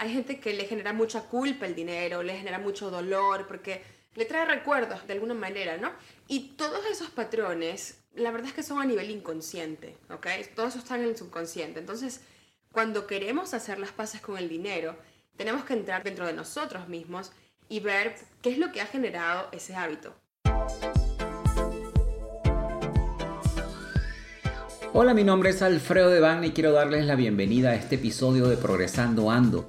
hay gente que le genera mucha culpa el dinero, le genera mucho dolor, porque le trae recuerdos de alguna manera, ¿no? Y todos esos patrones, la verdad es que son a nivel inconsciente, ¿ok? Todo eso está en el subconsciente. Entonces, cuando queremos hacer las paces con el dinero, tenemos que entrar dentro de nosotros mismos y ver qué es lo que ha generado ese hábito. Hola, mi nombre es Alfredo Devane y quiero darles la bienvenida a este episodio de Progresando Ando,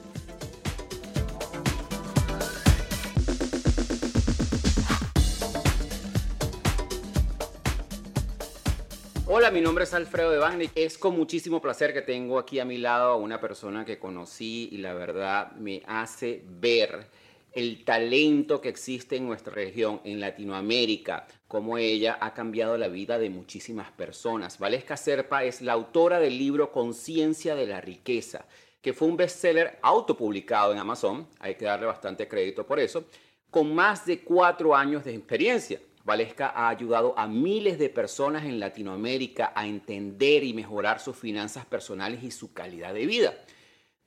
Mi nombre es Alfredo de Es con muchísimo placer que tengo aquí a mi lado a una persona que conocí y la verdad me hace ver el talento que existe en nuestra región, en Latinoamérica, como ella ha cambiado la vida de muchísimas personas. Valesca Serpa es la autora del libro Conciencia de la Riqueza, que fue un bestseller autopublicado en Amazon, hay que darle bastante crédito por eso, con más de cuatro años de experiencia. Valesca ha ayudado a miles de personas en Latinoamérica a entender y mejorar sus finanzas personales y su calidad de vida.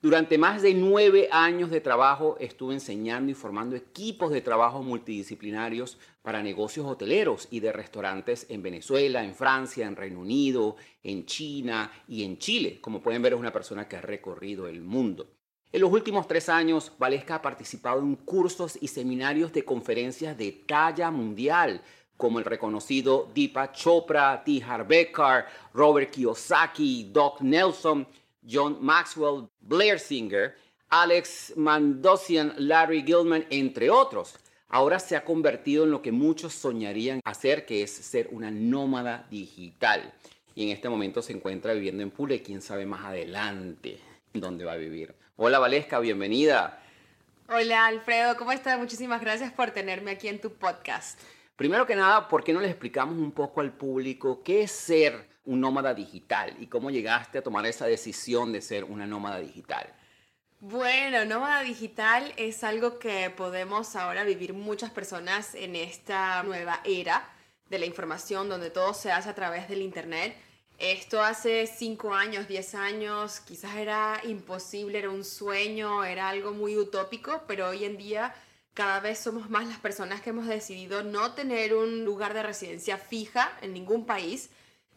Durante más de nueve años de trabajo estuve enseñando y formando equipos de trabajo multidisciplinarios para negocios hoteleros y de restaurantes en Venezuela, en Francia, en Reino Unido, en China y en Chile. Como pueden ver, es una persona que ha recorrido el mundo. En los últimos tres años, Valesca ha participado en cursos y seminarios de conferencias de talla mundial, como el reconocido Deepak Chopra, T. Harbeckar, Robert Kiyosaki, Doc Nelson, John Maxwell, Blair Singer, Alex Mandosian, Larry Gilman, entre otros. Ahora se ha convertido en lo que muchos soñarían hacer, que es ser una nómada digital. Y en este momento se encuentra viviendo en Pule, quién sabe más adelante dónde va a vivir. Hola Valesca, bienvenida. Hola Alfredo, ¿cómo estás? Muchísimas gracias por tenerme aquí en tu podcast. Primero que nada, ¿por qué no les explicamos un poco al público qué es ser un nómada digital y cómo llegaste a tomar esa decisión de ser una nómada digital? Bueno, nómada digital es algo que podemos ahora vivir muchas personas en esta nueva era de la información donde todo se hace a través del Internet. Esto hace 5 años, 10 años, quizás era imposible, era un sueño, era algo muy utópico, pero hoy en día cada vez somos más las personas que hemos decidido no tener un lugar de residencia fija en ningún país,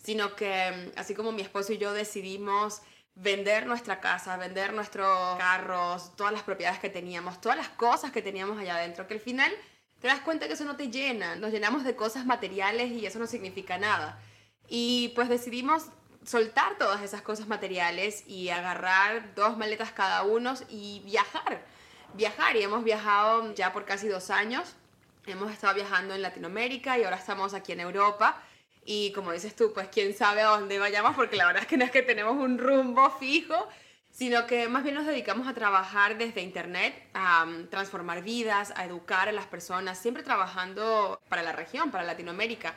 sino que mm, así como mi esposo y yo decidimos vender nuestra casa, vender nuestros carros, todas las propiedades que teníamos, todas las cosas que teníamos allá adentro, que al final te das cuenta que eso no te llena, nos llenamos de cosas materiales y eso no significa nada. Y pues decidimos soltar todas esas cosas materiales y agarrar dos maletas cada uno y viajar, viajar. Y hemos viajado ya por casi dos años, hemos estado viajando en Latinoamérica y ahora estamos aquí en Europa. Y como dices tú, pues quién sabe a dónde vayamos, porque la verdad es que no es que tenemos un rumbo fijo, sino que más bien nos dedicamos a trabajar desde Internet, a um, transformar vidas, a educar a las personas, siempre trabajando para la región, para Latinoamérica,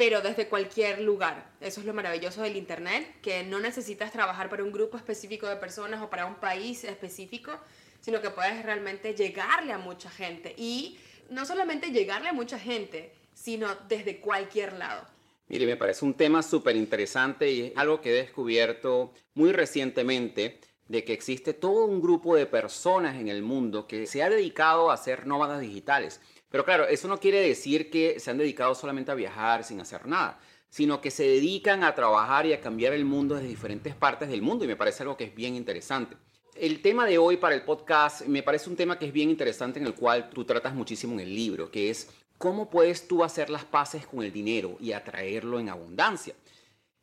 pero desde cualquier lugar. Eso es lo maravilloso del Internet, que no necesitas trabajar para un grupo específico de personas o para un país específico, sino que puedes realmente llegarle a mucha gente. Y no solamente llegarle a mucha gente, sino desde cualquier lado. Mire, me parece un tema súper interesante y es algo que he descubierto muy recientemente de que existe todo un grupo de personas en el mundo que se ha dedicado a ser nómadas digitales. Pero claro, eso no quiere decir que se han dedicado solamente a viajar sin hacer nada, sino que se dedican a trabajar y a cambiar el mundo desde diferentes partes del mundo y me parece algo que es bien interesante. El tema de hoy para el podcast me parece un tema que es bien interesante en el cual tú tratas muchísimo en el libro, que es ¿Cómo puedes tú hacer las paces con el dinero y atraerlo en abundancia?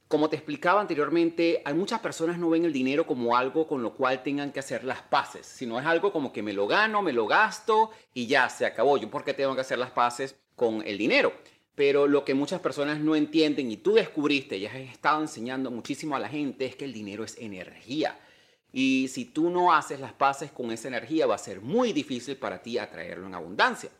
Como te explicaba anteriormente, hay muchas personas no ven el dinero como algo con lo cual tengan que hacer las paces, sino es algo como que me lo gano, me lo gasto y ya se acabó. Yo por qué tengo que hacer las paces con el dinero. Pero lo que muchas personas no entienden y tú descubriste y has estado enseñando muchísimo a la gente es que el dinero es energía Y si tú no haces las paces con esa energía, va a ser muy difícil para ti atraerlo en abundancia.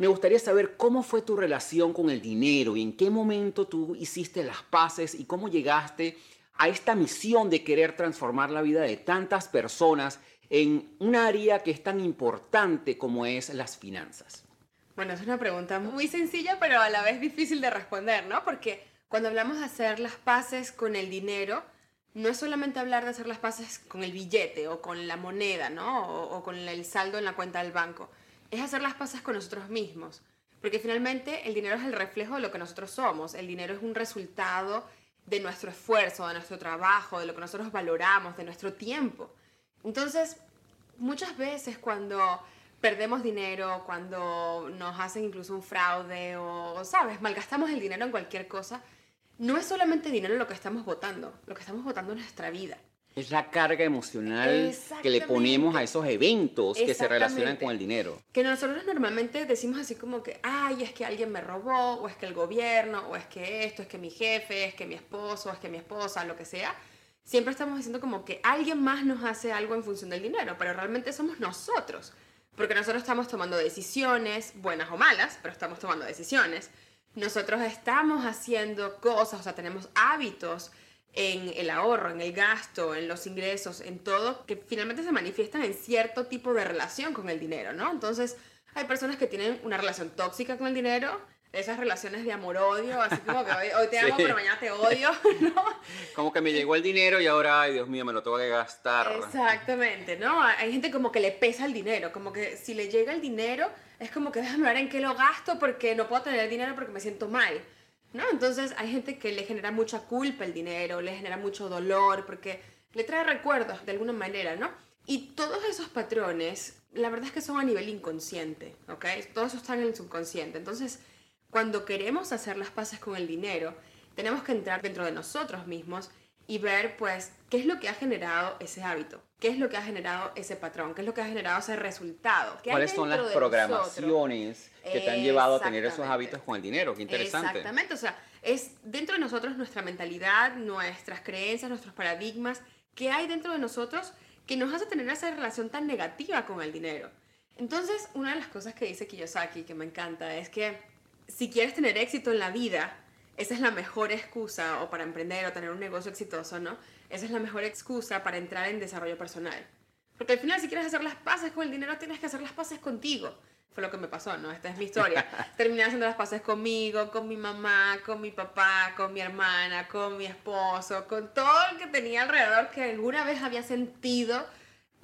Me gustaría saber cómo fue tu relación con el dinero y en qué momento tú hiciste las paces y cómo llegaste a esta misión de querer transformar la vida de tantas personas en un área que es tan importante como es las finanzas. Bueno, es una pregunta muy sencilla, pero a la vez difícil de responder, ¿no? Porque cuando hablamos de hacer las paces con el dinero, no es solamente hablar de hacer las paces con el billete o con la moneda, ¿no? O, con el saldo en la cuenta del banco. Es hacer las paces con nosotros mismos. Porque finalmente el dinero es el reflejo de lo que nosotros somos. El dinero es un resultado de nuestro esfuerzo, de nuestro trabajo, de lo que nosotros valoramos, de nuestro tiempo. Entonces, muchas veces cuando perdemos dinero, cuando nos hacen incluso un fraude o, ¿sabes? Malgastamos el dinero en cualquier cosa, no es solamente dinero lo que estamos votando, lo que estamos votando es nuestra vida. Es la carga emocional que le ponemos a esos eventos que se relacionan con el dinero. Que nosotros normalmente decimos así como que, ay, es que alguien me robó, o es que el gobierno, o es que esto, es que mi jefe, es que mi esposo, es que mi esposa, lo que sea siempre estamos diciendo como que alguien más nos hace algo en función del dinero, pero realmente somos nosotros. Porque nosotros estamos tomando decisiones, buenas o malas, pero estamos tomando decisiones. Nosotros estamos haciendo cosas, o sea, tenemos hábitos en el ahorro, en el gasto, en los ingresos, en todo, que finalmente se manifiestan en cierto tipo de relación con el dinero, ¿no? Entonces, hay personas que tienen una relación tóxica con el dinero, esas relaciones de amor-odio, así como que hoy, te amo, pero mañana te odio, ¿no? Como que me llegó el dinero y ahora, ay Dios mío, me lo tengo que gastar. Exactamente, ¿no? Hay gente como que le pesa el dinero, como que si le llega el dinero, es como que déjame ver en qué lo gasto porque no puedo tener el dinero porque me siento mal, ¿no? Entonces hay gente que le genera mucha culpa el dinero, le genera mucho dolor porque le trae recuerdos de alguna manera, ¿no? Y todos esos patrones, la verdad es que son a nivel inconsciente, ¿ok? Todo eso está en el subconsciente. Entonces, cuando queremos hacer las paces con el dinero, tenemos que entrar dentro de nosotros mismos y ver, pues, qué es lo que ha generado ese hábito, qué es lo que ha generado ese patrón, qué es lo que ha generado ese resultado. ¿Cuáles son las programaciones que te han llevado a tener esos hábitos con el dinero? Qué interesante. Exactamente, o sea, es dentro de nosotros nuestra mentalidad, nuestras creencias, nuestros paradigmas, qué hay dentro de nosotros que nos hace tener esa relación tan negativa con el dinero. Entonces, una de las cosas que dice Kiyosaki, que me encanta, es que si quieres tener éxito en la vida, esa es la mejor excusa, o para emprender o tener un negocio exitoso, ¿no? Esa es la mejor excusa para entrar en desarrollo personal. Porque al final, si quieres hacer las paces con el dinero, tienes que hacer las paces contigo. Fue lo que me pasó, ¿no? Esta es mi historia. Terminé haciendo las paces conmigo, con mi mamá, con mi papá, con mi hermana, con mi esposo, con todo el que tenía alrededor que alguna vez había sentido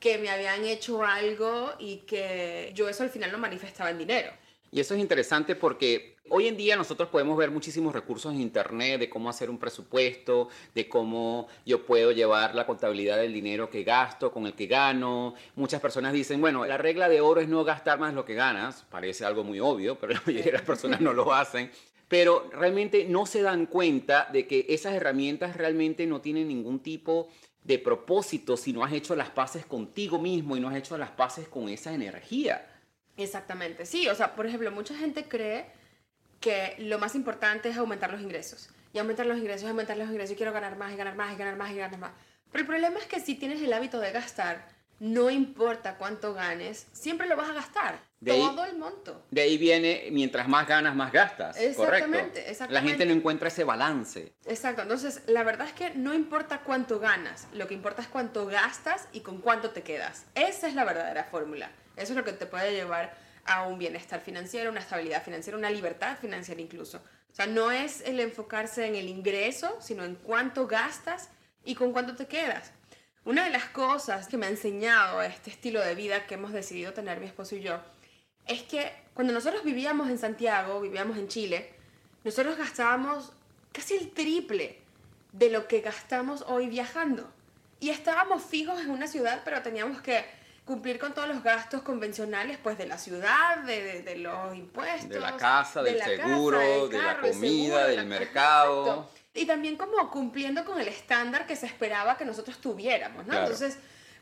que me habían hecho algo y que yo eso al final lo manifestaba en dinero. Y eso es interesante porque hoy en día nosotros podemos ver muchísimos recursos en Internet de cómo hacer un presupuesto, de cómo yo puedo llevar la contabilidad del dinero que gasto con el que gano. Muchas personas dicen, bueno, la regla de oro es no gastar más lo que ganas. Parece algo muy obvio, pero la mayoría de las personas no lo hacen. Pero realmente no se dan cuenta de que esas herramientas realmente no tienen ningún tipo de propósito si no has hecho las paces contigo mismo y no has hecho las paces con esa energía. Exactamente, sí, o sea, por ejemplo, mucha gente cree que lo más importante es aumentar los ingresos. Y aumentar los ingresos, aumentar los ingresos, y quiero ganar más y ganar más y ganar más y ganar más. Pero el problema es que si tienes el hábito de gastar, no importa cuánto ganes, siempre lo vas a gastar. todo el monto. De ahí viene, mientras más ganas, más gastas. Exactamente, exactamente. La gente no encuentra ese balance. Exacto. Entonces, la verdad es que no importa cuánto ganas, lo que importa es cuánto gastas y con cuánto te quedas. Esa es la verdadera fórmula. Eso es lo que te puede llevar a un bienestar financiero, una estabilidad financiera, una libertad financiera incluso. O sea, no es el enfocarse en el ingreso, sino en cuánto gastas y con cuánto te quedas. Una de las cosas que me ha enseñado este estilo de vida que hemos decidido tener mi esposo y yo es que cuando nosotros vivíamos en Santiago, vivíamos en Chile, nosotros gastábamos casi el triple de lo que gastamos hoy viajando. Y estábamos fijos en una ciudad, pero teníamos que cumplir con todos los gastos convencionales pues de la ciudad, de, de, los impuestos. De la casa, del seguro, de la comida, del mercado. Y también como cumpliendo con el estándar que se esperaba que nosotros tuviéramos, ¿no? Entonces,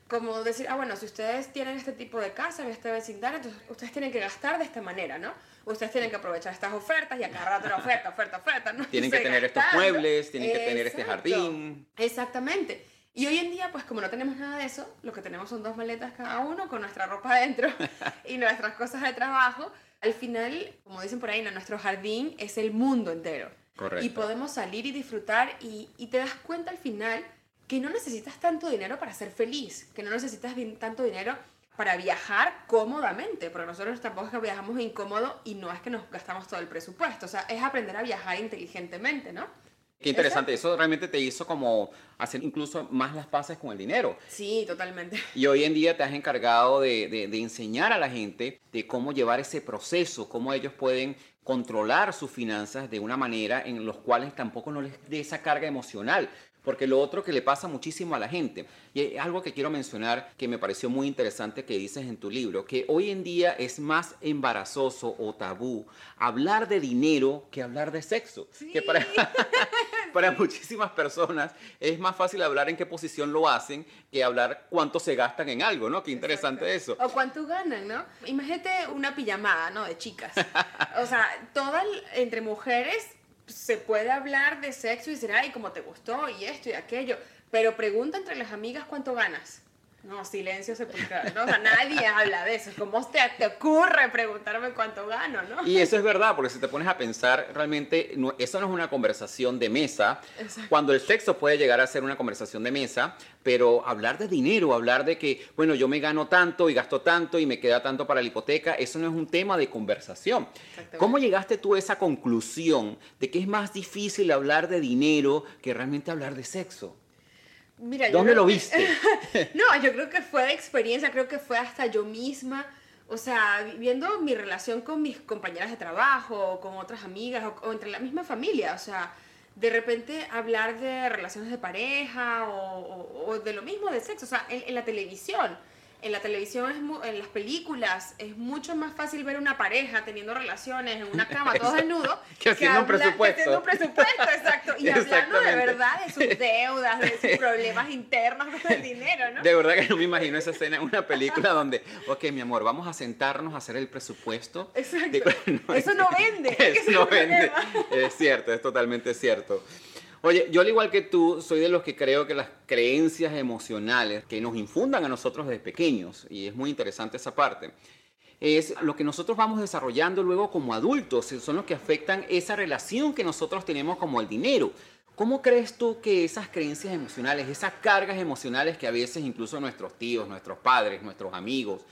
como decir, ah, bueno, si ustedes tienen este tipo de casa en este vecindario, entonces ustedes tienen que gastar de esta manera, ¿no? Ustedes tienen que aprovechar estas ofertas y agarrar otra oferta, oferta, oferta, ¿no? Tienen que tener estos muebles, tienen que tener este jardín. Exactamente. Y hoy en día, pues como no tenemos nada de eso, lo que tenemos son dos maletas cada uno con nuestra ropa adentro y nuestras cosas de trabajo. Al final, como dicen por ahí, ¿no? nuestro jardín es el mundo entero. Correcto. Y podemos salir y disfrutar y, y te das cuenta al final que no necesitas tanto dinero para ser feliz, que no necesitas tanto dinero para viajar cómodamente, porque nosotros tampoco es que viajamos incómodo y no es que nos gastamos todo el presupuesto, o sea, es aprender a viajar inteligentemente, ¿no? Qué interesante, eso realmente te hizo como hacer incluso más las paces con el dinero. Sí, totalmente. Y hoy en día te has encargado de, de- de enseñar a la gente de cómo llevar ese proceso, cómo ellos pueden controlar sus finanzas de una manera en los cuales tampoco no les dé esa carga emocional. Porque lo otro que le pasa muchísimo a la gente, y es algo que quiero mencionar que me pareció muy interesante que dices en tu libro, que hoy en día es más embarazoso o tabú hablar de dinero que hablar de sexo. Que para, para muchísimas personas es más fácil hablar en qué posición lo hacen que hablar cuánto se gastan en algo, ¿no? Qué interesante eso. O cuánto ganan, ¿no? Imagínate una pijamada, ¿no? De chicas. O sea, todas entre mujeres se puede hablar de sexo y decir, ay, cómo te gustó y esto y aquello. Pero pregunta entre las amigas cuánto ganas. No, silencio sepulcral. ¿no? O sea, nadie habla de eso. ¿Cómo te, te ocurre preguntarme cuánto gano, no? Y eso es verdad, porque si te pones a pensar, realmente no- eso no es una conversación de mesa, Exacto. cuando el sexo puede llegar a ser una conversación de mesa, pero hablar de dinero, hablar de que, bueno, yo me gano tanto y gasto tanto y me queda tanto para la hipoteca, eso no es un tema de conversación. ¿Cómo llegaste tú a esa conclusión de que es más difícil hablar de dinero que realmente hablar de sexo? Mira, ¿Dónde lo que- viste? no, yo creo que fue de experiencia, creo que fue hasta yo misma, o sea, viendo mi relación con mis compañeras de trabajo, o con otras amigas, o, o entre la misma familia, o sea, de repente hablar de relaciones de pareja o, o- o de lo mismo de sexo, o sea, en, en la televisión. En la televisión, es mu- en las películas, es mucho más fácil ver una pareja teniendo relaciones en una cama, todos desnudos, Que haciendo un que presupuesto. haciendo un presupuesto, exacto. Y hablando de verdad de sus deudas, de sus problemas internos con el dinero, ¿no? De verdad que no me imagino esa escena en una película donde, ok, mi amor, vamos a sentarnos a hacer el presupuesto. Exacto. de- Eso no vende. Eso no vende. Es cierto, es totalmente cierto. Oye, yo al igual que tú, soy de los que creo que las creencias emocionales que nos infundan a nosotros desde pequeños, y es muy interesante esa parte, es lo que nosotros vamos desarrollando luego como adultos, son los que afectan esa relación que nosotros tenemos como el dinero. ¿Cómo crees tú que esas creencias emocionales, esas cargas emocionales que a veces incluso nuestros tíos, nuestros padres, nuestros amigos,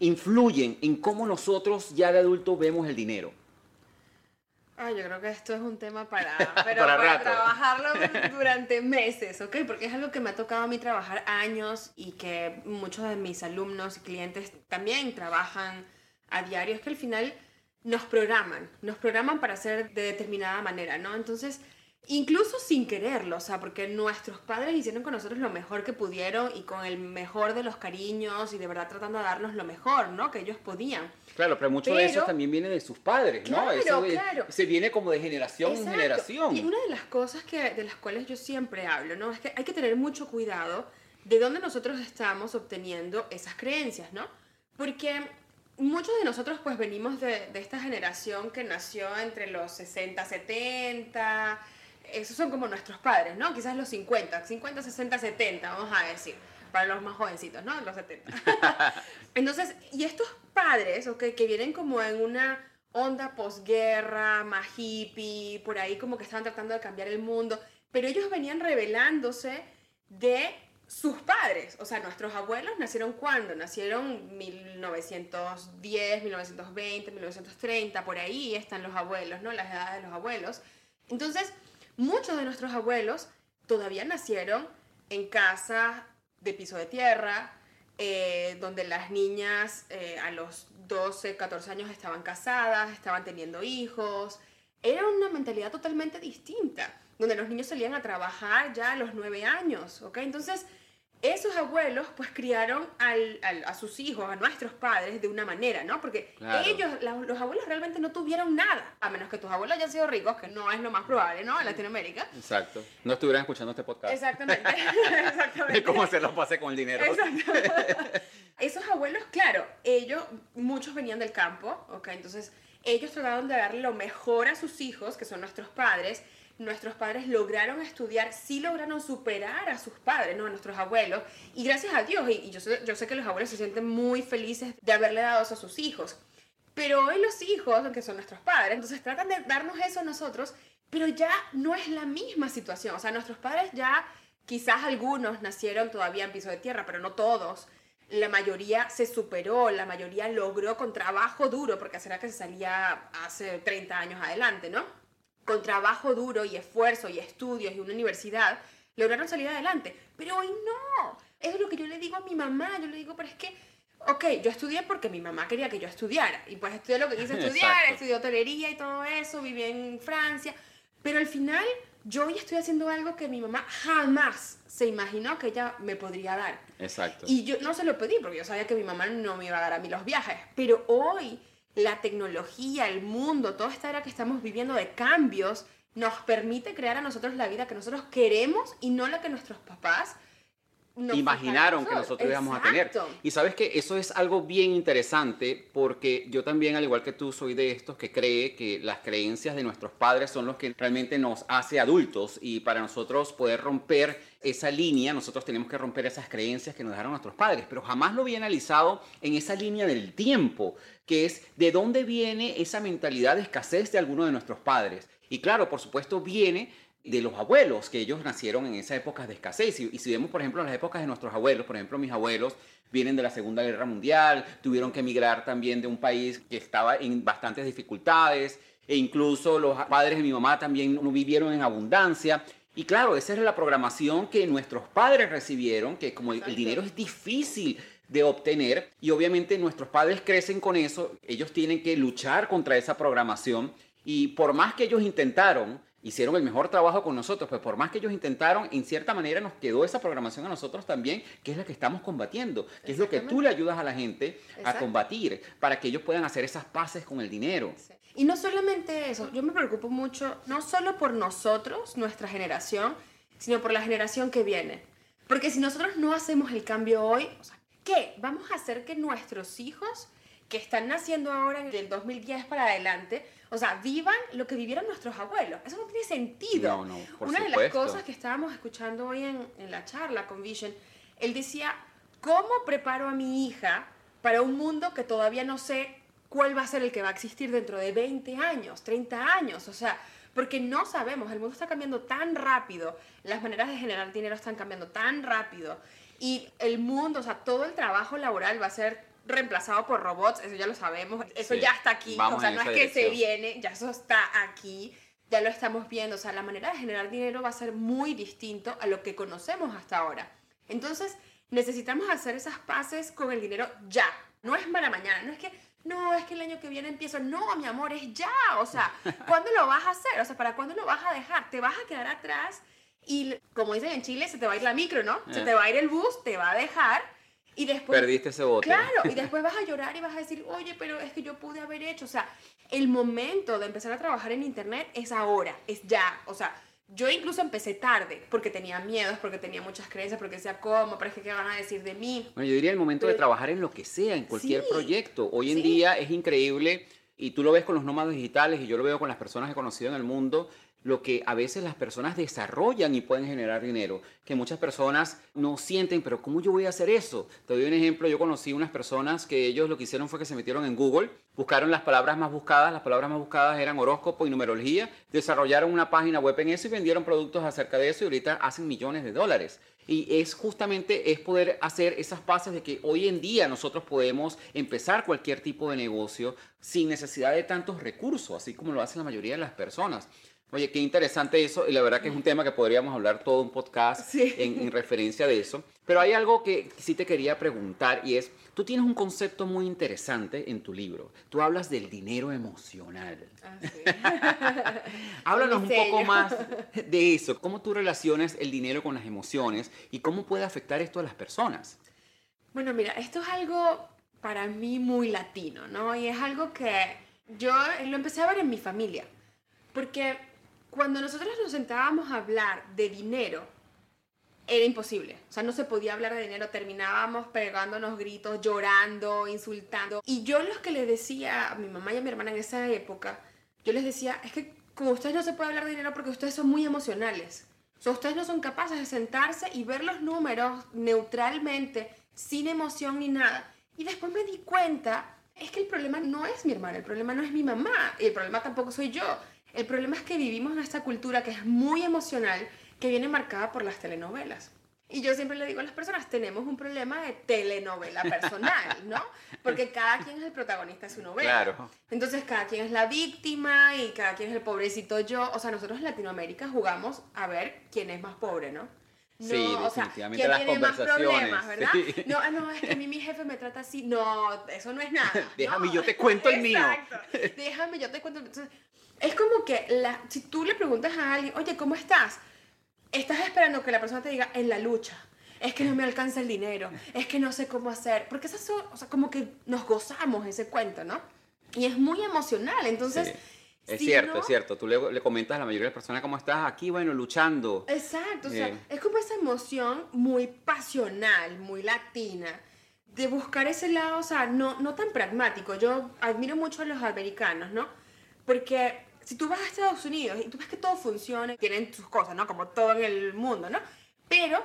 influyen en cómo nosotros ya de adultos vemos el dinero? Ay, yo creo que esto es un tema para, pero Para para, trabajarlo durante meses, ¿ok? Porque es algo que me ha tocado a mí trabajar años y que muchos de mis alumnos y clientes también trabajan a diario. Es que al final nos programan, nos programan para ser de determinada manera, ¿no? Entonces, incluso sin quererlo, o sea, porque nuestros padres hicieron con nosotros lo mejor que pudieron y con el mejor de los cariños y de verdad tratando de darnos lo mejor, ¿no? Que ellos podían. Claro, pero mucho de eso Pero- también viene de sus padres, ¿no? Claro, Eso claro. Se viene como de generación en generación. Y una de las cosas que, de las cuales yo siempre hablo, ¿no? Es que hay que tener mucho cuidado de dónde nosotros estamos obteniendo esas creencias, ¿no? Porque muchos de nosotros pues venimos de, de esta generación que nació entre los 60, 70, esos son como nuestros padres, ¿no? Quizás los 50, 50, 60, 70, vamos a decir, para los más jovencitos, ¿no? Los 70. Entonces, y estos padres, ¿ok? Que vienen como en una onda posguerra, más hippie, por ahí como que estaban tratando de cambiar el mundo, pero ellos venían revelándose de sus padres, o sea, nuestros abuelos nacieron cuando? Nacieron 1910, 1920, 1930, por ahí están los abuelos, ¿no? Las edades de los abuelos. Entonces, muchos de nuestros abuelos todavía nacieron en casas de piso de tierra, eh, donde las niñas eh, a los 12, 14 años estaban casadas, estaban teniendo hijos. Era una mentalidad totalmente distinta, donde los niños salían a trabajar ya a los 9 años, ¿ok? Entonces, abuelos pues criaron al- al- a sus hijos, a nuestros padres, de una manera, ¿no? Porque Claro. ellos, la- los abuelos realmente no tuvieron nada, a menos que tus abuelos hayan sido ricos, que no es lo más probable, ¿no? En Latinoamérica. Exacto. No estuvieran escuchando este podcast. Exactamente. Exactamente. De cómo se los pase con el dinero. Exacto. Esos abuelos, claro, ellos, muchos venían del campo, ¿ok? Entonces, ellos trataron de darle lo mejor a sus hijos, que son nuestros padres, nuestros padres lograron estudiar, sí lograron superar a sus padres, ¿no? a nuestros abuelos. Y gracias a Dios, y, yo, sé, yo sé que los abuelos se sienten muy felices de haberle dado eso a sus hijos. Pero hoy los hijos, que son nuestros padres, entonces tratan de darnos eso a nosotros, pero ya no es la misma situación. O sea, nuestros padres ya, quizás algunos nacieron todavía en piso de tierra, pero no todos. La mayoría se superó, la mayoría logró con trabajo duro, porque será que se salía hace 30 años adelante, ¿no? Con trabajo duro y esfuerzo y estudios y una universidad, lograron salir adelante. Pero hoy no. Eso es lo que yo le digo a mi mamá. Yo le digo, pero es que ok, yo estudié porque mi mamá quería que yo estudiara. Y pues estudié lo que quise estudiar, estudié hotelería y todo eso, viví en Francia. Pero al final, yo hoy estoy haciendo algo que mi mamá jamás se imaginó que ella me podría dar. Exacto. Y yo no se lo pedí porque yo sabía que mi mamá no me iba a dar a mí los viajes. Pero hoy, la tecnología, el mundo, toda esta era que estamos viviendo de cambios, nos permite crear a nosotros la vida que nosotros queremos y no la que nuestros papás imaginaron que nosotros íbamos a tener. Y sabes que eso es algo bien interesante porque yo también, al igual que tú, soy de estos que cree que las creencias de nuestros padres son los que realmente nos hace adultos y para nosotros poder romper esa línea, nosotros tenemos que romper esas creencias que nos dejaron nuestros padres, pero jamás lo había analizado en esa línea del tiempo, que es de dónde viene esa mentalidad de escasez de alguno de nuestros padres. Y claro, por supuesto, viene de los abuelos, que ellos nacieron en esa época de escasez. Y, si vemos, por ejemplo, las épocas de nuestros abuelos, por ejemplo, mis abuelos vienen de la Segunda Guerra Mundial, tuvieron que emigrar también de un país que estaba en bastantes dificultades, e incluso los padres de mi mamá también no vivieron en abundancia. Y claro, esa era la programación que nuestros padres recibieron, que como el dinero es difícil de obtener, y obviamente nuestros padres crecen con eso, ellos tienen que luchar contra esa programación, y por más que ellos intentaron, hicieron el mejor trabajo con nosotros, pues por más que ellos intentaron, en cierta manera nos quedó esa programación a nosotros también, que es la que estamos combatiendo, que es lo que tú le ayudas a la gente a combatir, para que ellos puedan hacer esas paces con el dinero. Y no solamente eso, yo me preocupo mucho, no solo por nosotros, nuestra generación, sino por la generación que viene. Porque si nosotros no hacemos el cambio hoy, ¿qué? Vamos a hacer que nuestros hijos que están naciendo ahora en el 2010 para adelante, o sea, vivan lo que vivieron nuestros abuelos. Eso no tiene sentido. No, no, por Una de las cosas que estábamos escuchando hoy en, en la charla con Vision, él decía, ¿cómo preparo a mi hija para un mundo que todavía no sé cuál va a ser el que va a existir dentro de 20 años, 30 años? O sea, porque no sabemos, el mundo está cambiando tan rápido, las maneras de generar dinero están cambiando tan rápido y el mundo, o sea, todo el trabajo laboral va a ser reemplazado por robots, eso ya lo sabemos, eso ya está aquí, o sea, no es que se viene, ya eso está aquí, ya lo estamos viendo, o sea, la manera de generar dinero va a ser muy distinto a lo que conocemos hasta ahora. Entonces, necesitamos hacer esas paces con el dinero ya, no es para mañana, no es que, no, es que el año que viene empiezo, no, mi amor, es ya, o sea, ¿cuándo lo vas a hacer? O sea, ¿para cuándo lo vas a dejar? ¿Te vas a quedar atrás? Y como dicen en Chile, se te va a ir la micro, ¿no? Se eh. te va a ir el bus, te va a dejar y después, Perdiste ese bote. Claro, y después vas a llorar y vas a decir, oye, pero es que yo pude haber hecho. O sea, el momento de empezar a trabajar en Internet es ahora, es ya. O sea, yo incluso empecé tarde porque tenía miedos, porque tenía muchas creencias, porque decía, ¿cómo? Pero es que, ¿qué van a decir de mí? Bueno, yo diría el momento de trabajar en lo que sea, en cualquier proyecto. Hoy en día es increíble, y tú lo ves con los nómadas digitales, y yo lo veo con las personas que he conocido en el mundo, lo que a veces las personas desarrollan y pueden generar dinero, que muchas personas no sienten, pero ¿cómo yo voy a hacer eso? Te doy un ejemplo, yo conocí unas personas que ellos lo que hicieron fue que se metieron en Google, buscaron las palabras más buscadas, las palabras más buscadas eran horóscopo y numerología, desarrollaron una página web en eso y vendieron productos acerca de eso y ahorita hacen millones de dólares. Y es justamente es poder hacer esas pases de que hoy en día nosotros podemos empezar cualquier tipo de negocio sin necesidad de tantos recursos, así como lo hacen la mayoría de las personas. Oye, qué interesante eso, y la verdad que es un tema que podríamos hablar todo un podcast en, referencia de eso. Pero hay algo que sí te quería preguntar y es, tú tienes un concepto muy interesante en tu libro. Tú hablas del dinero emocional. Ah, Háblanos un poco más de eso. ¿Cómo tú relacionas el dinero con las emociones y cómo puede afectar esto a las personas? Bueno, mira, esto es algo para mí muy latino, ¿no? Y es algo que yo lo empecé a ver en mi familia. Porque cuando nosotros nos sentábamos a hablar de dinero, era imposible. O sea, no se podía hablar de dinero, terminábamos pegándonos gritos, llorando, insultando. Y yo lo que le decía a mi mamá y a mi hermana en esa época, yo les decía, es que con ustedes no se puede hablar de dinero porque ustedes son muy emocionales. O sea, ustedes no son capaces de sentarse y ver los números neutralmente, sin emoción ni nada. Y después me di cuenta, es que el problema no es mi hermana, el problema no es mi mamá, y el problema tampoco soy yo. El problema es que vivimos en esta cultura que es muy emocional, que viene marcada por las telenovelas. Y yo siempre le digo a las personas, tenemos un problema de telenovela personal, ¿no? Porque cada quien es el protagonista de su novela. Claro. Entonces cada quien es la víctima y cada quien es el pobrecito yo. O sea, nosotros en Latinoamérica jugamos a ver quién es más pobre, ¿no? No, Sí, o sea, ¿quién las tiene más problemas, verdad? sí. No, ah, no, es que a mí mi jefe me trata así. No, eso no es nada. Déjame, No. yo te cuento el mío. Exacto. Déjame, yo te cuento. Entonces, es como que la, si tú le preguntas a alguien, oye, ¿cómo estás? Estás esperando que la persona te diga, en la lucha. Es que no me alcanza el dinero. Es que no sé cómo hacer. Porque esas son, o sea, como que nos gozamos ese cuento, ¿no? Y es muy emocional. Entonces, Sí. Es si cierto, no- es cierto. Tú le, le comentas a la mayoría de las personas cómo estás aquí, bueno, luchando. Exacto, o sea, Bien. es como esa emoción muy pasional, muy latina, de buscar ese lado, o sea, no, no tan pragmático. Yo admiro mucho a los americanos, ¿no? Porque si tú vas a Estados Unidos y tú ves que todo funciona, tienen sus cosas, ¿no? Como todo en el mundo, ¿no? Pero,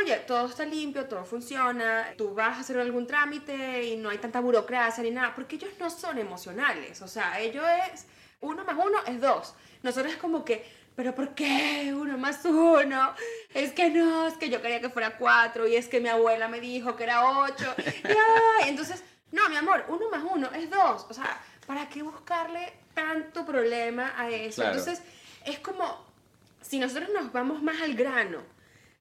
oye, todo está limpio, todo funciona, tú vas a hacer algún trámite y no hay tanta burocracia ni nada, porque ellos no son emocionales, o sea, ellos es uno más uno es dos. Nosotros es como que, pero ¿por qué uno más uno? Es que no, es que yo quería que fuera cuatro y es que mi abuela me dijo que era ocho. Y, ay, entonces, no, mi amor, uno más uno es dos. O sea, ¿para qué buscarle tanto problema a eso? Claro. Entonces, es como si nosotros nos vamos más al grano,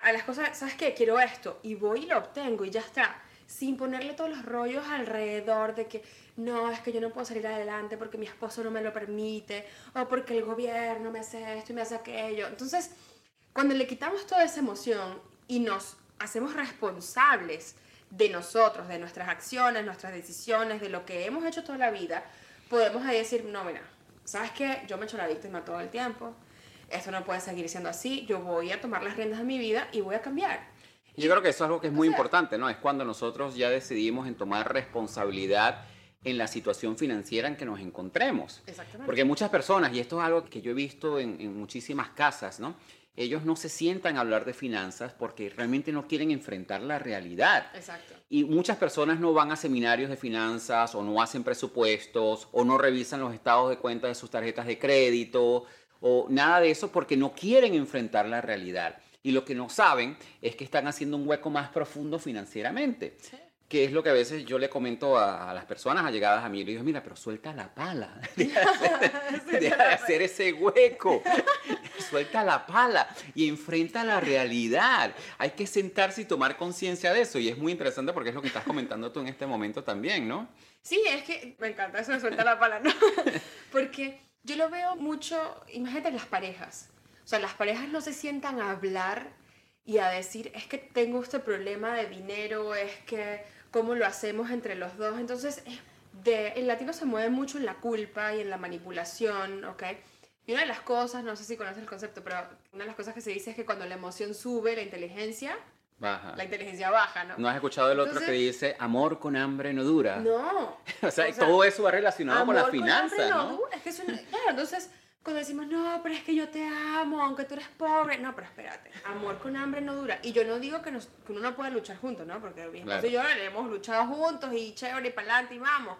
a las cosas, ¿sabes qué? Quiero esto y voy y lo obtengo y ya está. Sin ponerle todos los rollos alrededor de que no, es que yo no puedo salir adelante porque mi esposo no me lo permite o porque el gobierno me hace esto y me hace aquello. Entonces, cuando le quitamos toda esa emoción y nos hacemos responsables de nosotros, de nuestras acciones, nuestras decisiones, de lo que hemos hecho toda la vida, podemos ahí decir, no, mira, ¿sabes qué? Yo me echo la víctima todo el tiempo. Esto no puede seguir siendo así. Yo voy a tomar las riendas de mi vida y voy a cambiar. Yo creo que eso es algo que es muy O sea- importante, ¿no? Es cuando nosotros ya decidimos en tomar responsabilidad en la situación financiera en que nos encontremos. Exactamente. Porque muchas personas, y esto es algo que yo he visto en, en muchísimas casas, ¿no? Ellos no se sientan a hablar de finanzas porque realmente no quieren enfrentar la realidad. Exacto. Y muchas personas no van a seminarios de finanzas o no hacen presupuestos o no revisan los estados de cuenta de sus tarjetas de crédito o nada de eso porque no quieren enfrentar la realidad. Y lo que no saben es que están haciendo un hueco más profundo financieramente. Sí. Que es lo que a veces yo le comento a, a las personas allegadas a mí. Le digo, mira, pero suelta la pala. Deja de hacer, deja de hacer ese hueco. Suelta la pala y enfrenta la realidad. Hay que sentarse y tomar conciencia de eso. Y es muy interesante porque es lo que estás comentando tú en este momento también, ¿no? Sí, es que me encanta eso de suelta la pala, ¿no? Porque yo lo veo mucho, imagínate las parejas. O sea, las parejas no se sientan a hablar y a decir, es que tengo este problema de dinero, es que cómo lo hacemos entre los dos. Entonces, es de, el latino se mueve mucho en la culpa y en la manipulación, ¿ok? Y una de las cosas, no sé si conoces el concepto, pero una de las cosas que se dice es que cuando la emoción sube, la inteligencia, Baja. la inteligencia baja, ¿no? ¿No has escuchado el otro que dice, amor con hambre no dura? No. o sea, o sea, todo eso va relacionado con la Amor finanza, hambre ¿no? dura. Es que es una- claro, entonces cuando decimos, no, pero es que yo te amo, aunque tú eres pobre. No, pero espérate, amor con hambre no dura. Y yo no digo que, nos- que uno no pueda luchar juntos, ¿no? Porque mi esposo Claro. y yo hemos luchado juntos y chévere y para adelante y vamos.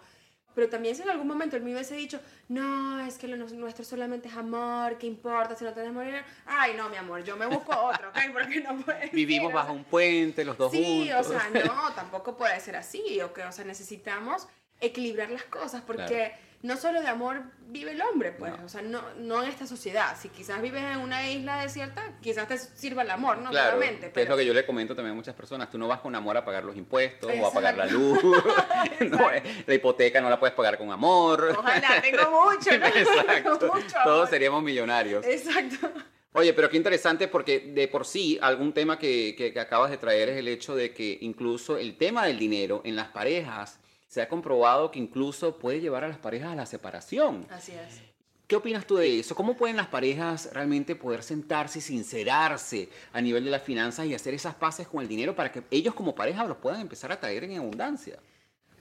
Pero también si en algún momento él me hubiese dicho, no, es que lo nuestro solamente es amor, ¿qué importa si no tenemos dinero? Ay, no, mi amor, yo me busco otro, ¿ok? Porque no puede Vivimos ser, o bajo sea, un puente, los dos Sí, juntos. o sea, no, tampoco puede ser así, ¿ok? O sea, necesitamos equilibrar las cosas porque Claro. No solo de amor vive el hombre, pues, No. o sea, no, no en esta sociedad. Si quizás vives en una isla desierta, quizás te sirva el amor, ¿no? Claro, Claramente, que es pero lo que yo le comento también a muchas personas. Tú no vas con amor a pagar los impuestos o a pagar la luz. No, eh, la hipoteca no la puedes pagar con amor. ojalá, tengo mucho, ¿no? Exacto. Tengo mucho Todos seríamos millonarios. Exacto. Oye, pero qué interesante porque de por sí algún tema que, que- que acabas de traer es el hecho de que incluso el tema del dinero en las parejas se ha comprobado que incluso puede llevar a las parejas a la separación. Así es. ¿Qué opinas tú de eso? ¿Cómo pueden las parejas realmente poder sentarse y sincerarse a nivel de las finanzas y hacer esas paces con el dinero para que ellos como pareja los puedan empezar a traer en abundancia?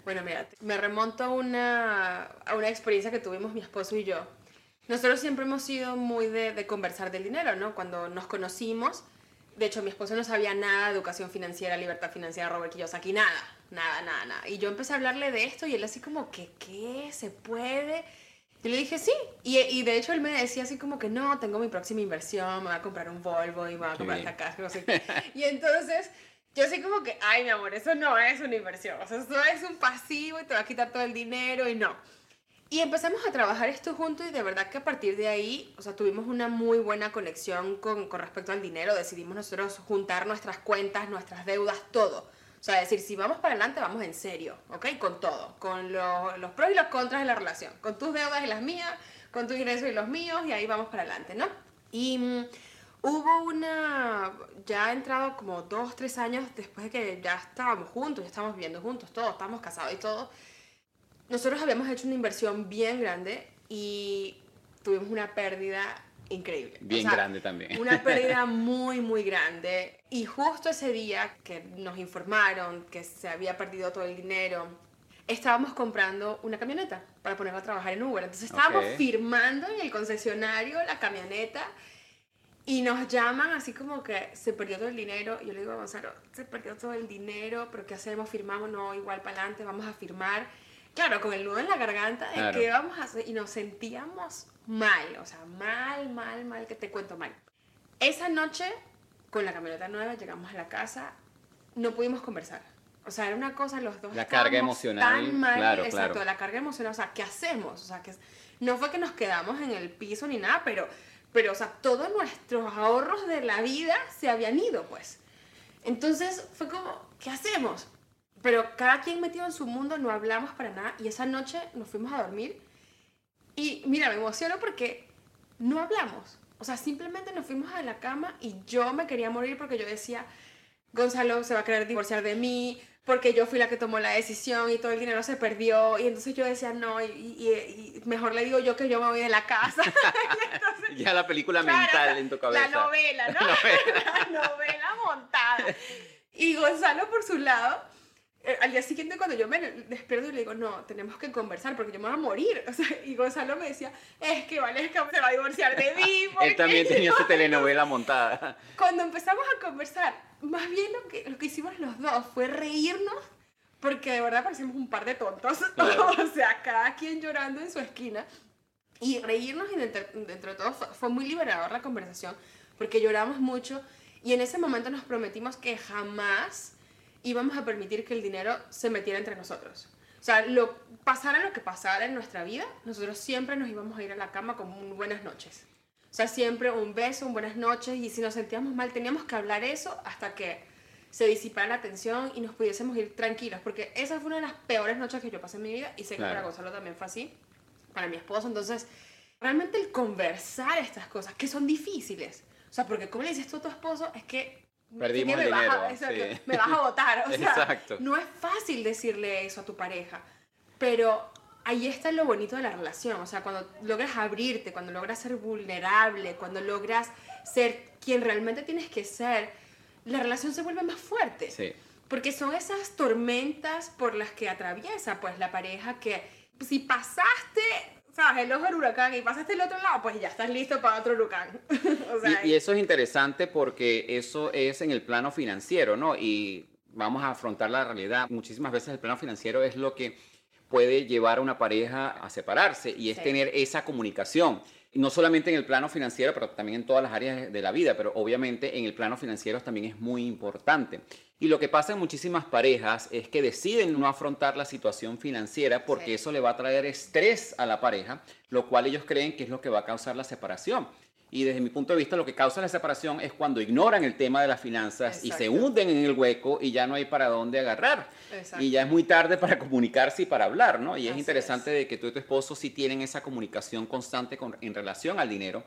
Bueno, mira, me remonto a una, a una experiencia que tuvimos mi esposo y yo. Nosotros siempre hemos sido muy de, de conversar del dinero, ¿no? Cuando nos conocimos, de hecho, mi esposo no sabía nada de educación financiera, libertad financiera, Robert Kiyosaki, nada, nada, nada, nada. Y yo empecé a hablarle de esto y él así como que, ¿qué? ¿Se puede? Y le dije, sí. Y, y, de hecho él me decía así como que, no, tengo mi próxima inversión, me voy a comprar un Volvo y me voy a comprar esta casa, no sé qué. Y entonces yo así como que, ay, mi amor, eso no es una inversión. O sea, eso es un pasivo y te va a quitar todo el dinero y no. Y empezamos a trabajar esto juntos y de verdad que a partir de ahí, o sea, tuvimos una muy buena conexión con, con respecto al dinero. Decidimos nosotros juntar nuestras cuentas, nuestras deudas, todo. O sea, decir, si vamos para adelante, vamos en serio, ¿ok? Con todo, con lo, los pros y los contras de la relación, con tus deudas y las mías, con tus ingresos y los míos, y ahí vamos para adelante, ¿no? Y mm, hubo una, ya ha entrado como dos, tres años después de que ya estábamos juntos, ya estábamos viviendo juntos, todos, estábamos casados y todo. Nosotros habíamos hecho una inversión bien grande y tuvimos una pérdida increíble. Bien o sea, grande también. Una pérdida muy, muy grande. Y justo ese día que nos informaron que se había perdido todo el dinero, estábamos comprando una camioneta para ponerla a trabajar en Uber. Entonces estábamos Ok. firmando en el concesionario la camioneta y nos llaman así como que se perdió todo el dinero. Yo le digo a Gonzalo, se perdió todo el dinero, pero ¿qué hacemos? ¿Firmamos? No, igual para adelante, vamos a firmar. Claro, con el nudo en la garganta de Claro. qué vamos a hacer. Y nos sentíamos mal, o sea, mal, mal, mal, que te cuento mal. Esa noche, con la camioneta nueva, llegamos a la casa, no pudimos conversar. O sea, era una cosa, los dos La carga emocional, tan mal, claro, exacto, claro. la carga emocional, o sea, ¿qué hacemos? O sea, que no fue que nos quedamos en el piso ni nada, pero, pero, o sea, todos nuestros ahorros de la vida se habían ido, pues. Entonces fue como, ¿qué hacemos? Pero cada quien metido en su mundo, no hablamos para nada, y esa noche nos fuimos a dormir, y mira, me emociono porque no hablamos. O sea, simplemente nos fuimos a la cama y yo me quería morir porque yo decía, Gonzalo se va a querer divorciar de mí, porque yo fui la que tomó la decisión y todo el dinero se perdió. Y entonces yo decía, no, y, y- y mejor le digo yo que yo me voy de la casa. Entonces, Ya la película claro, mental en tu cabeza. La novela, ¿no? La novela montada. Y Gonzalo por su lado, al día siguiente cuando yo me despierto le digo, no, tenemos que conversar porque yo me voy a morir. O sea, y Gonzalo me decía, es que Valesca se va a divorciar de mí. Él porque-". también tenía su telenovela montada. Cuando empezamos a conversar, más bien lo que, lo que hicimos los dos fue reírnos porque de verdad parecimos un par de tontos. Claro. o sea, cada quien llorando en su esquina. Y reírnos y dentro, dentro de todo fue, fue muy liberador la conversación porque lloramos mucho y en ese momento nos prometimos que jamás íbamos a permitir que el dinero se metiera entre nosotros. O sea, lo, pasara lo que pasara en nuestra vida, nosotros siempre nos íbamos a ir a la cama con un buenas noches. O sea, siempre un beso, un buenas noches y si nos sentíamos mal teníamos que hablar eso hasta que se disipara la tensión y nos pudiésemos ir tranquilos, porque esa fue una de las peores noches que yo pasé en mi vida y sé que Claro. para Gonzalo también fue así, para mi esposo. Entonces, realmente el conversar estas cosas que son difíciles, o sea, porque como le dices tú a tu esposo, es que Perdimos me el vas a- dinero, sí. me vas a votar, o sea, Exacto. no es fácil decirle eso a tu pareja, pero ahí está lo bonito de la relación, o sea, cuando logras abrirte, cuando logras ser vulnerable, cuando logras ser quien realmente tienes que ser, la relación se vuelve más fuerte. Sí. Porque son esas tormentas por las que atraviesa pues la pareja que si pasaste, sabes, el ojo del huracán y pasaste el otro lado, pues ya estás listo para otro huracán. o sea, Y, y eso es interesante porque eso es en el plano financiero, ¿no? Y vamos a afrontar la realidad. Muchísimas veces el plano financiero es lo que puede llevar a una pareja a separarse y es Sí. tener esa comunicación. No solamente en el plano financiero, pero también en todas las áreas de la vida, pero obviamente en el plano financiero también es muy importante. Y lo que pasa en muchísimas parejas es que deciden no afrontar la situación financiera porque Sí. eso le va a traer estrés a la pareja, lo cual ellos creen que es lo que va a causar la separación. Y desde mi punto de vista, lo que causa la separación es cuando ignoran el tema de las finanzas y se hunden en el hueco y ya no hay para dónde agarrar. Exacto. Y ya es muy tarde para comunicarse y para hablar, ¿no? Y es interesante de que tú y tu esposo sí tienen esa comunicación constante con- en relación al dinero.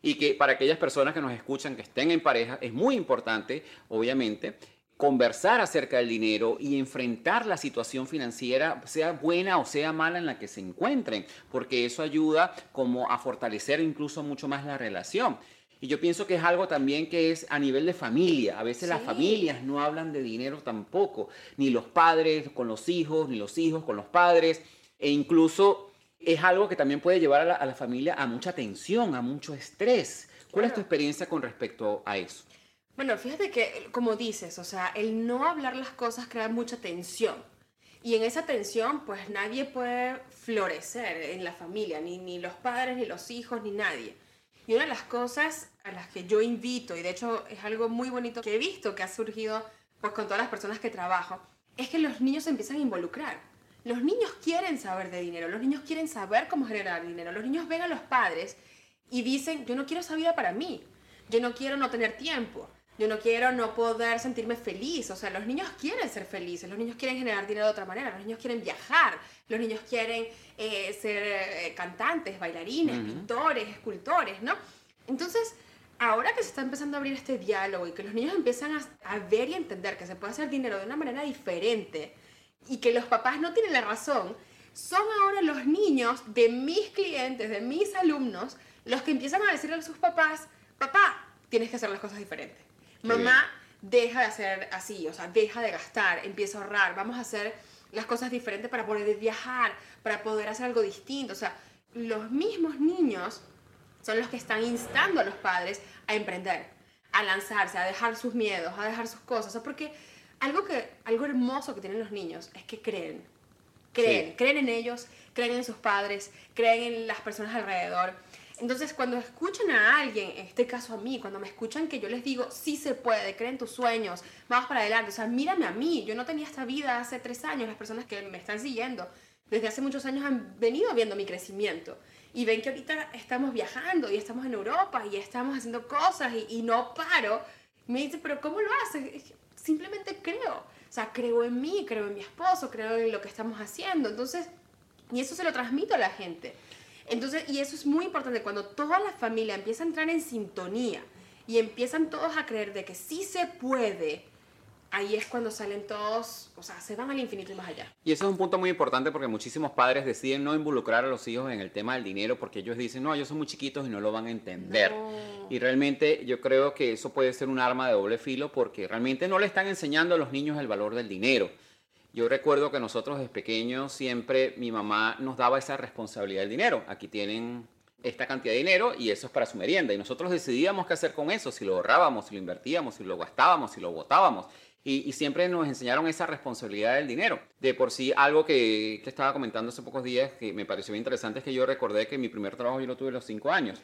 Y que para aquellas personas que nos escuchan, que estén en pareja, es muy importante, obviamente, conversar acerca del dinero y enfrentar la situación financiera, sea buena o sea mala en la que se encuentren, porque eso ayuda como a fortalecer incluso mucho más la relación. Y yo pienso que es algo también que es a nivel de familia. A veces las familias no hablan de dinero tampoco, ni los padres con los hijos, ni los hijos con los padres, e incluso es algo que también puede llevar a la, familia a mucha tensión, a mucho estrés. ¿Cuál es tu experiencia con respecto a eso? Bueno, fíjate que, como dices, o sea, el no hablar las cosas crea mucha tensión. Y en esa tensión, pues nadie puede florecer en la familia, ni, ni los padres, ni los hijos, ni nadie. Y una de las cosas a las que yo invito, y de hecho es algo muy bonito que he visto que ha surgido pues con todas las personas que trabajo, es que los niños se empiezan a involucrar. Los niños quieren saber de dinero, los niños quieren saber cómo generar dinero, los niños ven a los padres y dicen, yo no quiero esa vida para mí, yo no quiero no tener tiempo, yo no quiero no poder sentirme feliz. O sea, los niños quieren ser felices, los niños quieren generar dinero de otra manera, los niños quieren viajar, los niños quieren eh, ser eh, cantantes, bailarines, pintores, escultores, ¿no? Entonces, ahora que se está empezando a abrir este diálogo y que los niños empiezan a, ver y entender que se puede hacer dinero de una manera diferente y que los papás no tienen la razón, son ahora los niños de mis clientes, de mis alumnos, los que empiezan a decirle a sus papás, papá, tienes que hacer las cosas diferentes Mamá, deja de hacer así, o sea, deja de gastar, empieza a ahorrar, vamos a hacer las cosas diferentes para poder viajar, para poder hacer algo distinto. O sea, los mismos niños son los que están instando a los padres a emprender, a lanzarse, a dejar sus miedos, a dejar sus cosas. O sea, porque algo, que, algo hermoso que tienen los niños es que creen. Creen, creen en ellos, creen en sus padres, creen en las personas alrededor. Entonces, cuando escuchan a alguien, en este caso a mí, cuando me escuchan que yo les digo, sí se puede, creen tus sueños, vamos para adelante, o sea, mírame a mí, yo no tenía esta vida hace tres años, las personas que me están siguiendo desde hace muchos años han venido viendo mi crecimiento y ven que ahorita estamos viajando y estamos en Europa y estamos haciendo cosas y, no paro. Me dice, pero ¿cómo lo haces? Simplemente creo, o sea, creo en mí, creo en mi esposo, creo en lo que estamos haciendo, entonces, y eso se lo transmito a la gente. Entonces, y eso es muy importante, cuando toda la familia empieza a entrar en sintonía y empiezan todos a creer de que sí se puede, ahí es cuando salen todos, o sea, se van al infinito y más allá. Y eso es un punto muy importante porque muchísimos padres deciden no involucrar a los hijos en el tema del dinero porque ellos dicen, no, ellos son muy chiquitos y no lo van a entender. Y realmente yo creo que eso puede ser un arma de doble filo porque realmente no le están enseñando a los niños el valor del dinero. Yo recuerdo que nosotros desde pequeños siempre mi mamá nos daba esa responsabilidad del dinero. Aquí tienen esta cantidad de dinero y eso es para su merienda. Y nosotros decidíamos qué hacer con eso, si lo ahorrábamos, si lo invertíamos, si lo gastábamos, si lo botábamos. Y, siempre nos enseñaron esa responsabilidad del dinero. De por sí, algo que, que, estaba comentando hace pocos días que me pareció interesante es que yo recordé que mi primer trabajo yo lo tuve a los cinco años.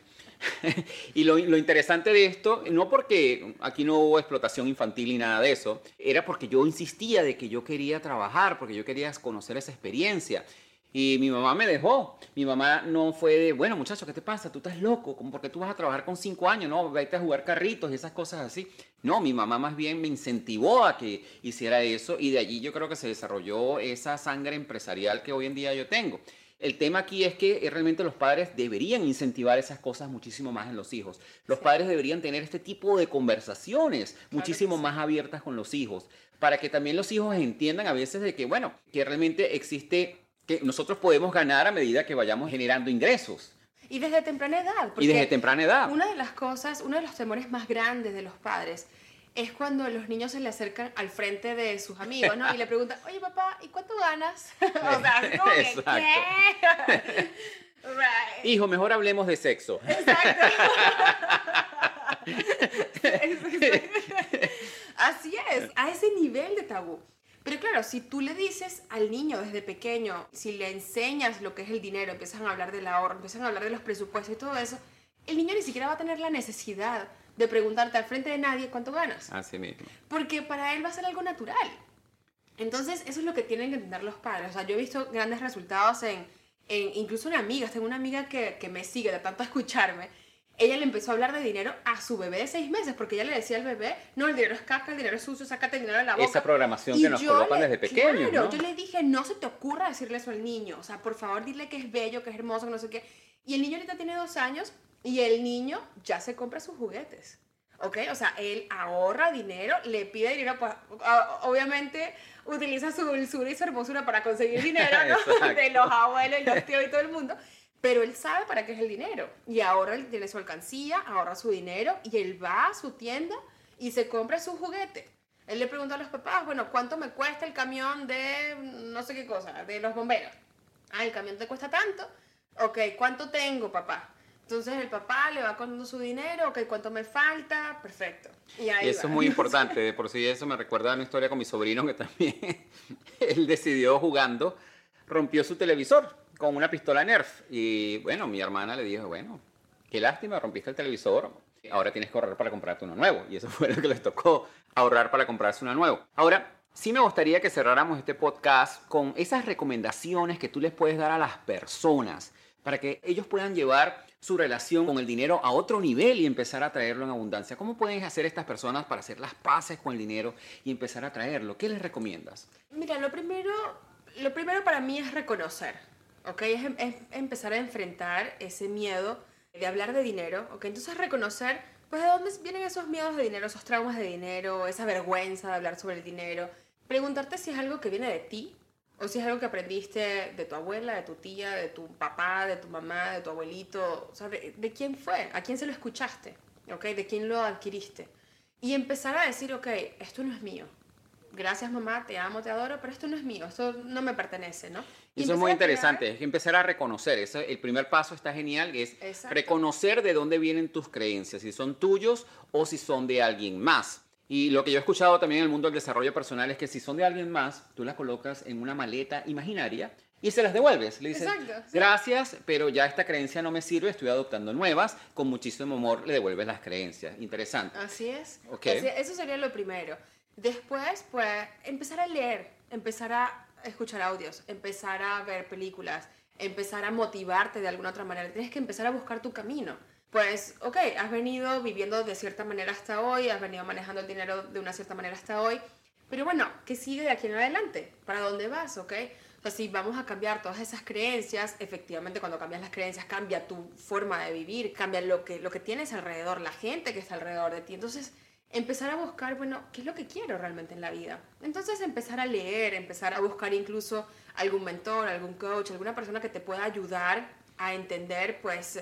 y lo, lo, interesante de esto, no porque aquí no hubo explotación infantil ni nada de eso, era porque yo insistía de que yo quería trabajar, porque yo quería conocer esa experiencia. Y mi mamá me dejó. Mi mamá no fue de, bueno, muchacho, ¿qué te pasa? Tú estás loco, como porque tú vas a trabajar con cinco años, no, vete a jugar carritos y esas cosas así. No, mi mamá más bien me incentivó a que hiciera eso y de allí yo creo que se desarrolló esa sangre empresarial que hoy en día yo tengo. El tema aquí es que eh, realmente los padres deberían incentivar esas cosas muchísimo más en los hijos. Los padres deberían tener este tipo de conversaciones muchísimo más abiertas con los hijos, para que también los hijos entiendan a veces de que, bueno, que realmente existe, que nosotros podemos ganar a medida que vayamos generando ingresos. Y desde temprana edad. Y desde temprana edad. Una de las cosas, uno de los temores más grandes de los padres es cuando los niños se le acercan al frente de sus amigos, ¿no? Y le preguntan, oye papá, ¿y cuánto ganas? o sea, ¿qué? Hijo, mejor hablemos de sexo. Exacto. Así es, a ese nivel de tabú. Pero claro, si tú le dices al niño desde pequeño, si le enseñas lo que es el dinero, empiezan a hablar del ahorro, empiezan a hablar de los presupuestos y todo eso, el niño ni siquiera va a tener la necesidad de preguntarte al frente de nadie cuánto ganas. Así mismo. Porque para él va a ser algo natural. Entonces, eso es lo que tienen que entender los padres. O sea, yo he visto grandes resultados en, en incluso una amiga, tengo una amiga que, que, me sigue de tanto escucharme. Ella le empezó a hablar de dinero a su bebé de seis meses, porque ella le decía al bebé, no, el dinero es caca, el dinero es sucio, sácate el dinero de la boca. Esa programación que nos colocan desde pequeños, Claro, yo le dije, no se te ocurra decirle eso al niño. O sea, por favor, dile que es bello, que es hermoso, que no sé qué. Y el niño ahorita tiene dos años y el niño ya se compra sus juguetes. ¿Ok? O sea, él ahorra dinero, le pide dinero, pues obviamente utiliza su dulzura y su hermosura para conseguir dinero, ¿no? de los abuelos y los tíos y todo el mundo. Pero él sabe para qué es el dinero. Y ahora él tiene su alcancía, ahorra su dinero y él va a su tienda y se compra su juguete. Él le pregunta a los papás, bueno, ¿cuánto me cuesta el camión de no sé qué cosa, de los bomberos? Ah, el camión te cuesta tanto Ok, ¿cuánto tengo, papá? Entonces el papá le va contando su dinero, ok, ¿cuánto me falta? Perfecto. Y, ahí eso es muy importante, de por sí eso me recuerda a una historia con mi sobrino que también, él decidió jugando, rompió su televisor con una pistola Nerf. Y bueno, mi hermana le dijo, bueno, qué lástima, rompiste el televisor, ahora tienes que ahorrar para comprarte uno nuevo. Y eso fue lo que les tocó, ahorrar para comprarse uno nuevo. Ahora, sí me gustaría que cerráramos este podcast con esas recomendaciones que tú les puedes dar a las personas para que ellos puedan llevar su relación con el dinero a otro nivel y empezar a traerlo en abundancia. ¿Cómo pueden hacer estas personas para hacer las paces con el dinero y empezar a traerlo? ¿Qué les recomiendas? Mira, lo primero, lo primero para mí es reconocer, ¿ok? Es, es empezar a enfrentar ese miedo de hablar de dinero, ¿ok? Entonces reconocer, pues, de dónde vienen esos miedos de dinero, esos traumas de dinero, esa vergüenza de hablar sobre el dinero. Preguntarte si es algo que viene de ti o si es algo que aprendiste de tu abuela, de tu tía, de tu papá, de tu mamá, de tu abuelito. O sea, de, de quién fue, a quién se lo escuchaste, ¿ok? De quién lo adquiriste. Y empezar a decir, ok, esto no es mío gracias mamá, te amo, te adoro, pero esto no es mío, esto no me pertenece, ¿no? Y eso es muy interesante, es empezar a reconocer, eso, el primer paso está genial, es reconocer de dónde vienen tus creencias, si son tuyos o si son de alguien más. Y lo que yo he escuchado también en el mundo del desarrollo personal es que si son de alguien más, tú las colocas en una maleta imaginaria y se las devuelves. Le dices, gracias, pero ya esta creencia no me sirve, estoy adoptando nuevas. Con muchísimo amor le devuelves las creencias. Interesante. Así es. Okay. eso sería lo primero. Después, pues, empezar a leer, empezar a escuchar audios, empezar a ver películas, empezar a motivarte de alguna otra manera. Tienes que empezar a buscar tu camino. Pues, ok, has venido viviendo de cierta manera hasta hoy, has venido manejando el dinero de una cierta manera hasta hoy, pero bueno, ¿qué sigue de aquí en adelante? ¿Para dónde vas, ok? O sea, si vamos a cambiar todas esas creencias, efectivamente cuando cambias las creencias cambia tu forma de vivir, cambia lo que, lo que tienes alrededor, la gente que está alrededor de ti. Entonces, empezar a buscar, bueno, ¿qué es lo que quiero realmente en la vida? Entonces empezar a leer, empezar a buscar incluso algún mentor, algún coach, alguna persona que te pueda ayudar a entender, pues,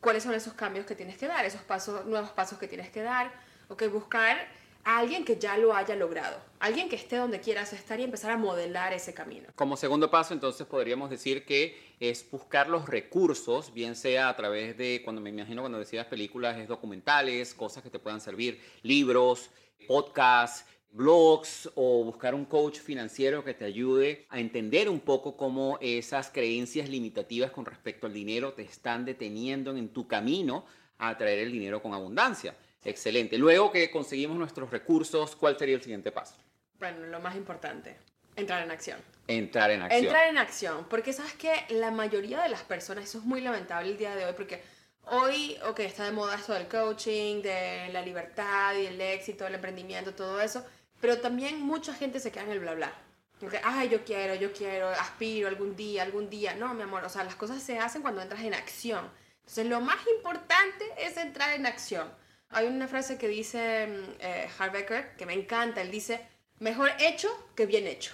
cuáles son esos cambios que tienes que dar, esos pasos, nuevos pasos que tienes que dar, ok, buscar a alguien que ya lo haya logrado, alguien que esté donde quieras estar y empezar a modelar ese camino. Como segundo paso, entonces podríamos decir que es buscar los recursos, bien sea a través de, cuando me imagino cuando decías películas, es documentales, cosas que te puedan servir, libros, podcasts, blogs o buscar un coach financiero que te ayude a entender un poco cómo esas creencias limitativas con respecto al dinero te están deteniendo en tu camino a traer el dinero con abundancia. Excelente. Luego que conseguimos nuestros recursos, ¿cuál sería el siguiente paso? Bueno, lo más importante, entrar en acción. Entrar en acción. Entrar en acción, porque sabes que la mayoría de las personas, eso es muy lamentable el día de hoy, porque hoy, ok, está de moda esto del coaching, de la libertad y el éxito, el emprendimiento, todo eso, pero también mucha gente se queda en el bla bla. Porque, ay, yo quiero, yo quiero, aspiro algún día, algún día. No, mi amor, o sea, las cosas se hacen cuando entras en acción. Entonces, lo más importante es entrar en acción. Hay una frase que dice mm, eh, Harbecker que me encanta. Él dice, mejor hecho que bien hecho.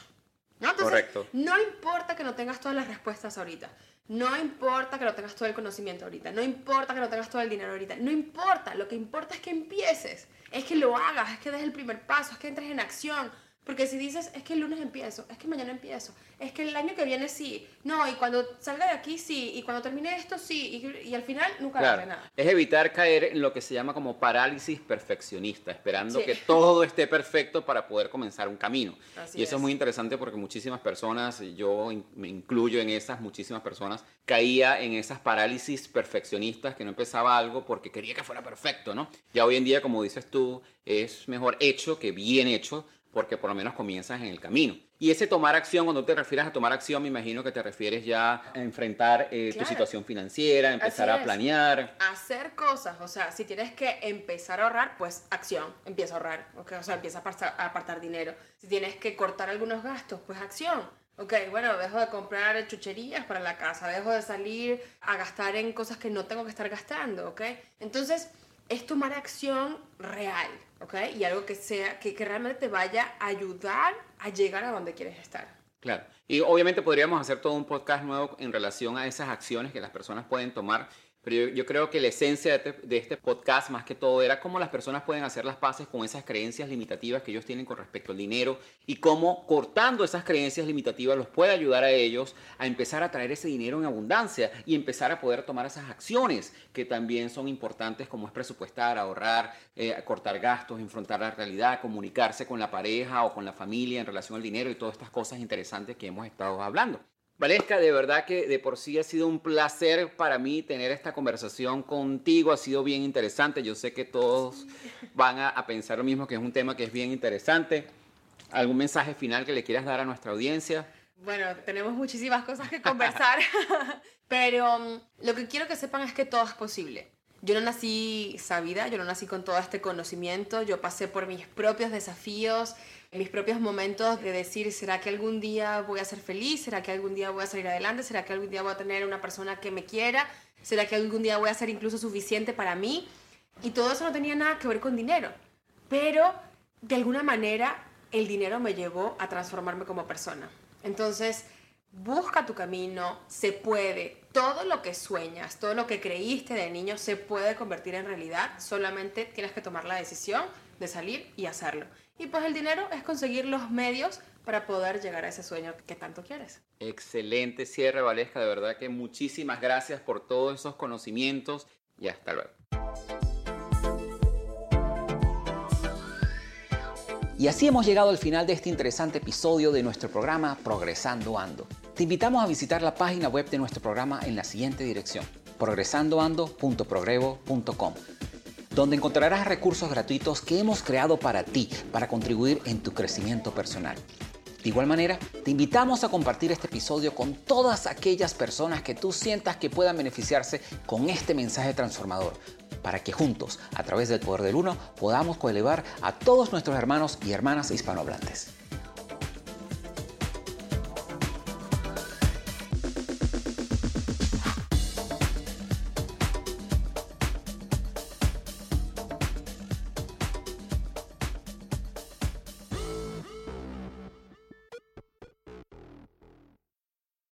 ¿No? Correcto. No importa que no tengas todas las respuestas ahorita. No importa que no tengas todo el conocimiento ahorita. No importa que no tengas todo el dinero ahorita. No importa. Lo que importa es que empieces. Es que lo hagas. Es que des el primer paso. Es que entres en acción. Porque si dices, es que el lunes empiezo, es que mañana empiezo, es que el año que viene sí, no, y cuando salga de aquí sí, y cuando termine esto sí, y, al final nunca claro. nada. Es evitar caer en lo que se llama como parálisis perfeccionista, esperando que todo esté perfecto para poder comenzar un camino. y eso es. muy interesante porque muchísimas personas, yo me incluyo en esas, muchísimas personas, caía en esas parálisis perfeccionistas que no empezaba algo porque quería que fuera perfecto, ¿no? Ya hoy en día, como dices tú, es mejor hecho que bien hecho porque por lo menos comienzas en el camino. Y ese tomar acción, cuando te refieres a tomar acción, me imagino que te refieres ya a enfrentar eh, tu situación financiera, empezar a planear. Hacer cosas, o sea, si tienes que empezar a ahorrar, pues acción, empieza a ahorrar, o sea, empieza a apartar, dinero. Si tienes que cortar algunos gastos, pues acción. Ok, bueno, dejo de comprar chucherías para la casa, dejo de salir a gastar en cosas que no tengo que estar gastando, ¿ok? Entonces, es tomar acción real, ¿ok? Y algo que sea, que, realmente te vaya a ayudar a llegar a donde quieres estar. Claro. Y obviamente podríamos hacer todo un podcast nuevo en relación a esas acciones que las personas pueden tomar pero yo, creo que la esencia de este, de este, podcast más que todo era cómo las personas pueden hacer las paces con esas creencias limitativas que ellos tienen con respecto al dinero y cómo cortando esas creencias limitativas los puede ayudar a ellos a empezar a traer ese dinero en abundancia y empezar a poder tomar esas acciones que también son importantes como es presupuestar, ahorrar, eh, cortar gastos, enfrentar la realidad, comunicarse con la pareja o con la familia en relación al dinero y todas estas cosas interesantes que hemos estado hablando. Valesca, de verdad que de por sí ha sido un placer para mí tener esta conversación contigo, ha sido bien interesante, yo sé que todos van a, pensar lo mismo, que es un tema que es bien interesante. ¿Algún mensaje final que le quieras dar a nuestra audiencia? Bueno, tenemos muchísimas cosas que conversar, pero um, lo que quiero que sepan es que todo es posible. Yo no nací sabida, yo no nací con todo este conocimiento, yo pasé por mis propios desafíos, mis propios momentos de decir, ¿será que algún día voy a ser feliz? ¿Será que algún día voy a salir adelante? ¿Será que algún día voy a tener una persona que me quiera? ¿Será que algún día voy a ser incluso suficiente para mí? Y todo eso no tenía nada que ver con dinero. Pero de alguna manera el dinero me llevó a transformarme como persona. Entonces, busca tu camino, se puede. Todo lo que sueñas, todo lo que creíste de niño se puede convertir en realidad. Solamente tienes que tomar la decisión de salir y hacerlo. Y pues el dinero es conseguir los medios para poder llegar a ese sueño que tanto quieres. Excelente cierre, Valesca. De verdad que muchísimas gracias por todos esos conocimientos y hasta luego. Y así hemos llegado al final de este interesante episodio de nuestro programa Progresando Ando. Te invitamos a visitar la página web de nuestro programa en la siguiente dirección, progresandoando.progrevo.com donde encontrarás recursos gratuitos que hemos creado para ti, para contribuir en tu crecimiento personal. De igual manera, te invitamos a compartir este episodio con todas aquellas personas que tú sientas que puedan beneficiarse con este mensaje transformador, para que juntos, a través del poder del uno, podamos coelevar a todos nuestros hermanos y hermanas hispanohablantes.